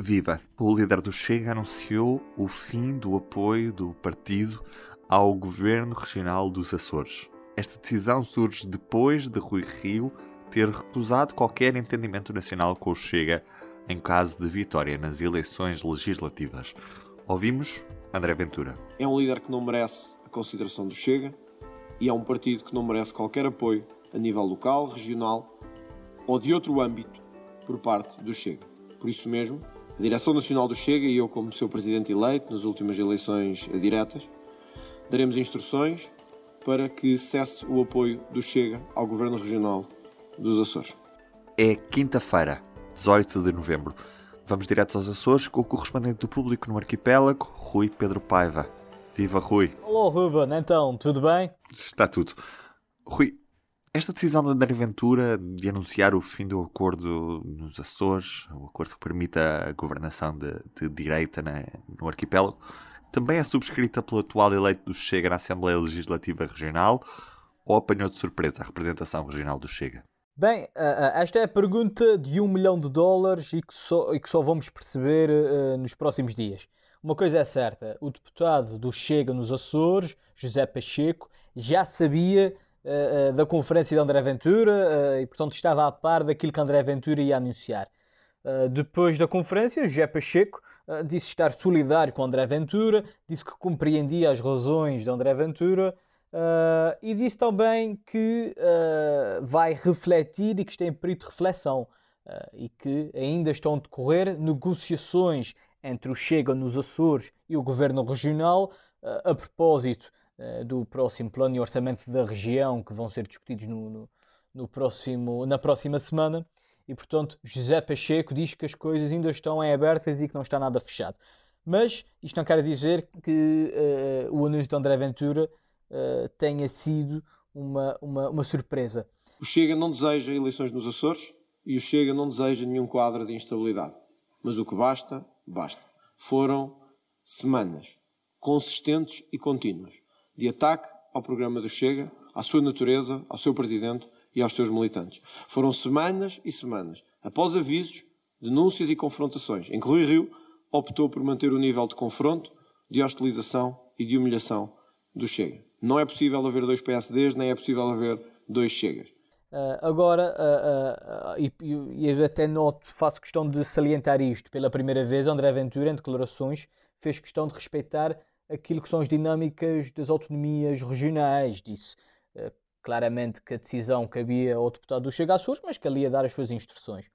Viva! O líder do Chega anunciou o fim do apoio do partido ao governo regional dos Açores. Esta decisão surge depois de Rui Rio ter recusado qualquer entendimento nacional com o Chega em caso de vitória nas eleições legislativas. Ouvimos André Ventura. É um líder que não merece a consideração do Chega e é um partido que não merece qualquer apoio a nível local, regional ou de outro âmbito por parte do Chega. Por isso mesmo, a Direção Nacional do Chega e eu, como seu presidente eleito nas últimas eleições diretas, daremos instruções para que cesse o apoio do Chega ao Governo Regional dos Açores. É quinta-feira, 18 de novembro. Vamos direto aos Açores com o correspondente do público no arquipélago, Rui Pedro Paiva. Viva Rui! Olá Ruben, então, tudo bem? Está tudo. Rui, esta decisão de André Ventura de anunciar o fim do acordo nos Açores, o acordo que permite a governação de, de direita né, no arquipélago, também é subscrita pelo atual eleito do Chega na Assembleia Legislativa Regional ou apanhou de surpresa a representação regional do Chega? Bem, esta é a pergunta de um milhão de dólares e que só, e que só vamos perceber uh, nos próximos dias. Uma coisa é certa: o deputado do Chega nos Açores, José Pacheco, já sabia uh, da conferência de André Ventura e, portanto, estava a par daquilo que André Ventura ia anunciar. depois da conferência, José Pacheco disse estar solidário com André Ventura, disse que compreendia as razões de André Ventura. E disse também que vai refletir e que está em período de reflexão e que ainda estão a decorrer negociações entre o Chega nos Açores e o Governo Regional a propósito do próximo plano e orçamento da região que vão ser discutidos no, no, no, próximo, na próxima semana. E, portanto, José Pacheco diz que as coisas ainda estão em abertas e que não está nada fechado. Mas isto não quer dizer que o anúncio de André Ventura uh, tenha sido uma, uma, uma surpresa. O Chega não deseja eleições nos Açores e o Chega não deseja nenhum quadro de instabilidade. Mas o que basta, basta. Foram semanas consistentes e contínuas de ataque ao programa do Chega, à sua natureza, ao seu presidente e aos seus militantes. Foram semanas e semanas, após avisos, denúncias e confrontações, em que Rui Rio optou por manter o nível de confronto, de hostilização e de humilhação do Chega. Não é possível haver dois PSDs, nem é possível haver dois Chegas. Uh, agora, uh, uh, e, e até noto, faço questão de salientar isto, pela primeira vez André Ventura, em declarações, fez questão de respeitar aquilo que são as dinâmicas das autonomias regionais. Disse claramente que a decisão cabia ao deputado do Chega Açores, mas que ali ia dar as suas instruções.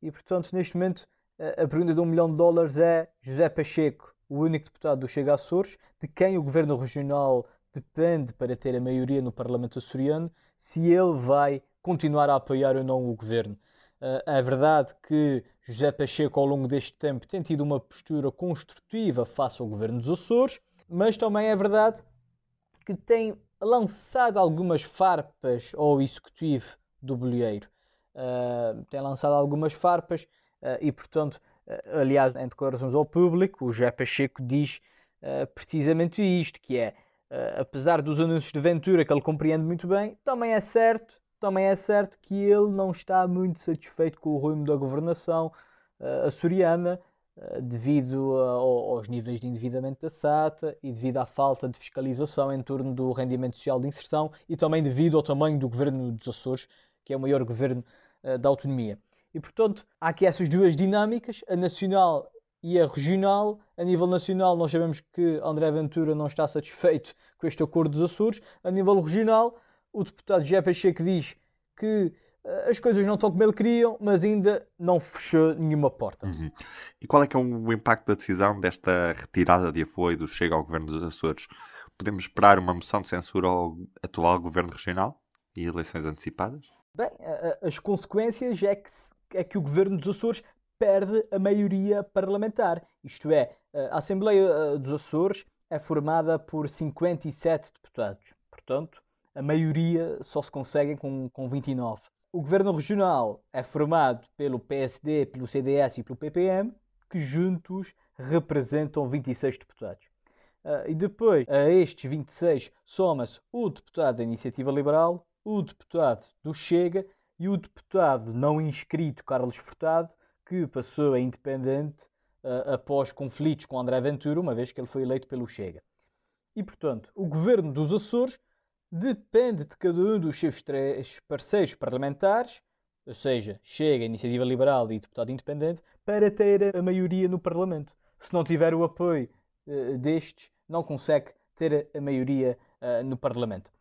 E, portanto, neste momento, a pergunta de um milhão de dólares é José Pacheco, o único deputado do Chega Açores, de quem o governo regional depende para ter a maioria no Parlamento açoriano se ele vai continuar a apoiar ou não o governo. Uh, é verdade que José Pacheco, ao longo deste tempo, tem tido uma postura construtiva face ao governo dos Açores, mas também é verdade que tem lançado algumas farpas ao executivo do Bolheiro. Uh, tem lançado algumas farpas uh, e, portanto, aliás, em declarações ao público, o José Pacheco diz precisamente isto, que é uh, apesar dos anúncios de Ventura que ele compreende muito bem, também é certo, também é certo que ele não está muito satisfeito com o rumo da governação uh, açoriana, uh, devido a, aos níveis de endividamento da SATA e devido à falta de fiscalização em torno do rendimento social de inserção e também devido ao tamanho do governo dos Açores, que é o maior governo da autonomia. E portanto, há aqui essas duas dinâmicas, a nacional e a regional. A nível nacional, nós sabemos que André Ventura não está satisfeito com este acordo dos Açores. A nível regional, o deputado José Pacheco diz que uh, as coisas não estão como ele queria, mas ainda não fechou nenhuma porta. Uhum. E qual é que é o impacto da decisão desta retirada de apoio do Chega ao governo dos Açores? Podemos esperar uma moção de censura ao atual governo regional e eleições antecipadas? Bem, as consequências é que, é que o governo dos Açores perde a maioria parlamentar. Isto é, a Assembleia dos Açores é formada por 57 deputados. Portanto, a maioria só se consegue com, com 29. O governo regional é formado pelo PSD, pelo CDS e pelo PPM, que juntos representam 26 deputados. Uh, e depois, a estes 26, soma-se o deputado da Iniciativa Liberal, o deputado do Chega e o deputado não inscrito Carlos Furtado, que passou a independente uh, após conflitos com André Ventura, uma vez que ele foi eleito pelo Chega. E, portanto, o governo dos Açores depende de cada um dos seus três parceiros parlamentares, ou seja, Chega, Iniciativa Liberal e Deputado Independente, para ter a maioria no Parlamento. Se não tiver o apoio uh, destes, não consegue ter a maioria uh, no Parlamento.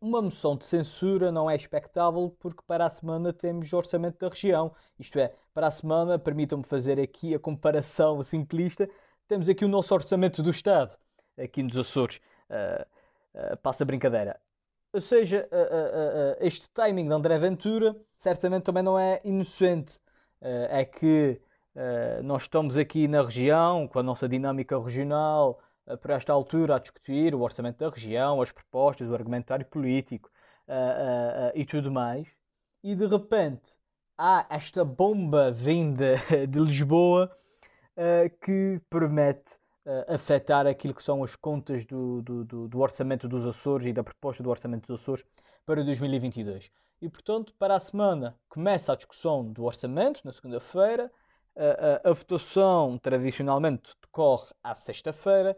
Uma moção de censura não é expectável porque para a semana temos orçamento da região. Isto é, para a semana, permitam-me fazer aqui a comparação simplista, temos aqui o nosso orçamento do Estado, aqui nos Açores. Uh, eh, passa a brincadeira. Ou seja, uh, este timing de André Ventura certamente também não é inocente. é que nós estamos aqui na região, com a nossa dinâmica regional, por esta altura, a discutir o orçamento da região, as propostas, o argumentário político e tudo mais. E de repente há esta bomba vinda de Lisboa que promete uh, afetar aquilo que são as contas do, do, do, do, orçamento dos Açores e da proposta do orçamento dos Açores para 2022. E, portanto, para a semana começa a discussão do orçamento, na segunda-feira. Uh, a votação tradicionalmente decorre à sexta-feira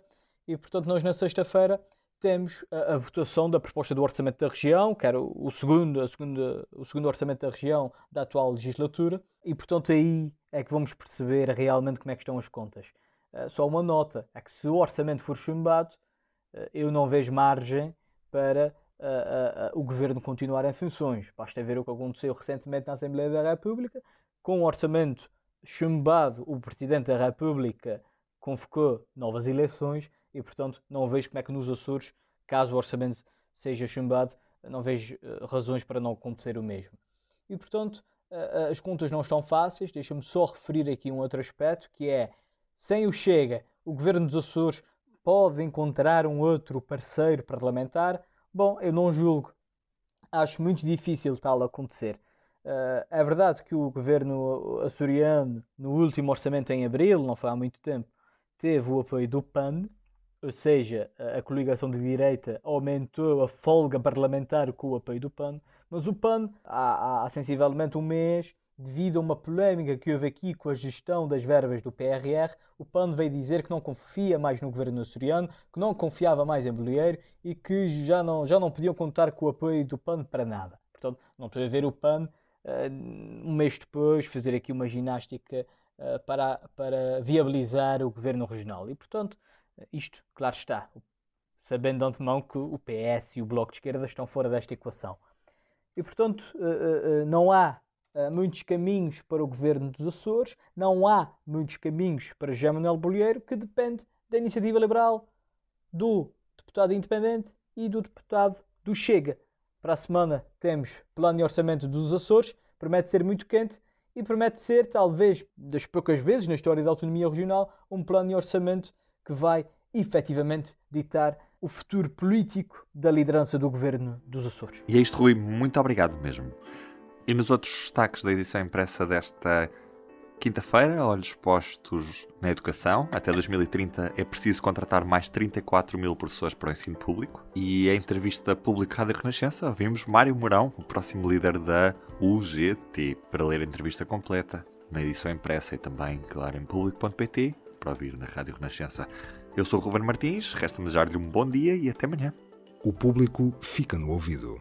e, portanto, nós na sexta-feira temos a, a, votação da proposta do orçamento da região, que era o, segundo, a segunda, o segundo orçamento da região da atual legislatura, e portanto aí é que vamos perceber realmente como é que estão as contas. Eh, só uma nota: é que se o orçamento for chumbado, uh, eu não vejo margem para uh, o governo continuar em funções. Basta ver o que aconteceu recentemente na Assembleia da República. Com o orçamento chumbado, o Presidente da República convocou novas eleições e, portanto, não vejo como é que nos Açores, caso o orçamento seja chumbado, não vejo razões para não acontecer o mesmo. E, portanto, as contas não estão fáceis. Deixa-me só referir aqui um outro aspecto que é sem o Chega, o governo dos Açores pode encontrar um outro parceiro parlamentar? Bom, eu não julgo. Acho muito difícil tal acontecer. Uh, é verdade que o governo açoriano, no último orçamento em abril, não foi há muito tempo, teve o apoio do PAN, ou seja, a coligação de direita aumentou a folga parlamentar com o apoio do PAN, mas o PAN, há, há sensivelmente um mês, devido a uma polémica que houve aqui com a gestão das verbas do PRR, o PAN veio dizer que não confia mais no governo açoriano, que não confiava mais em Bolieiro e que já não, já não podiam contar com o apoio do PAN para nada. Portanto, não estou a ver o PAN uh, um mês depois fazer aqui uma ginástica uh, para, para viabilizar o governo regional. E, portanto, isto, claro está, sabendo de antemão que o PS e o Bloco de Esquerda estão fora desta equação. E, portanto, não há muitos caminhos para o governo dos Açores, não há muitos caminhos para José Manuel Bolheiro, que depende da iniciativa liberal, do deputado independente e do deputado do Chega. Para a semana temos plano de orçamento dos Açores, promete ser muito quente e promete ser, talvez, das poucas vezes na história da autonomia regional, um plano de orçamento que vai efetivamente ditar o futuro político da liderança do governo dos Açores. E é isto, Rui, muito obrigado mesmo. E nos outros destaques da edição impressa desta quinta-feira, olhos postos na educação. Até 2030 é preciso contratar mais 34 mil professores para o ensino público. E a entrevista pública Rádio Renascença, ouvimos Mário Mourão, o próximo líder da UGT. Para ler a entrevista completa, na edição impressa e também, claro, em público.pt, para ouvir na Rádio Renascença. Eu sou o Ruben Martins, resta-me desejar-lhe um bom dia e até amanhã. O público fica no ouvido.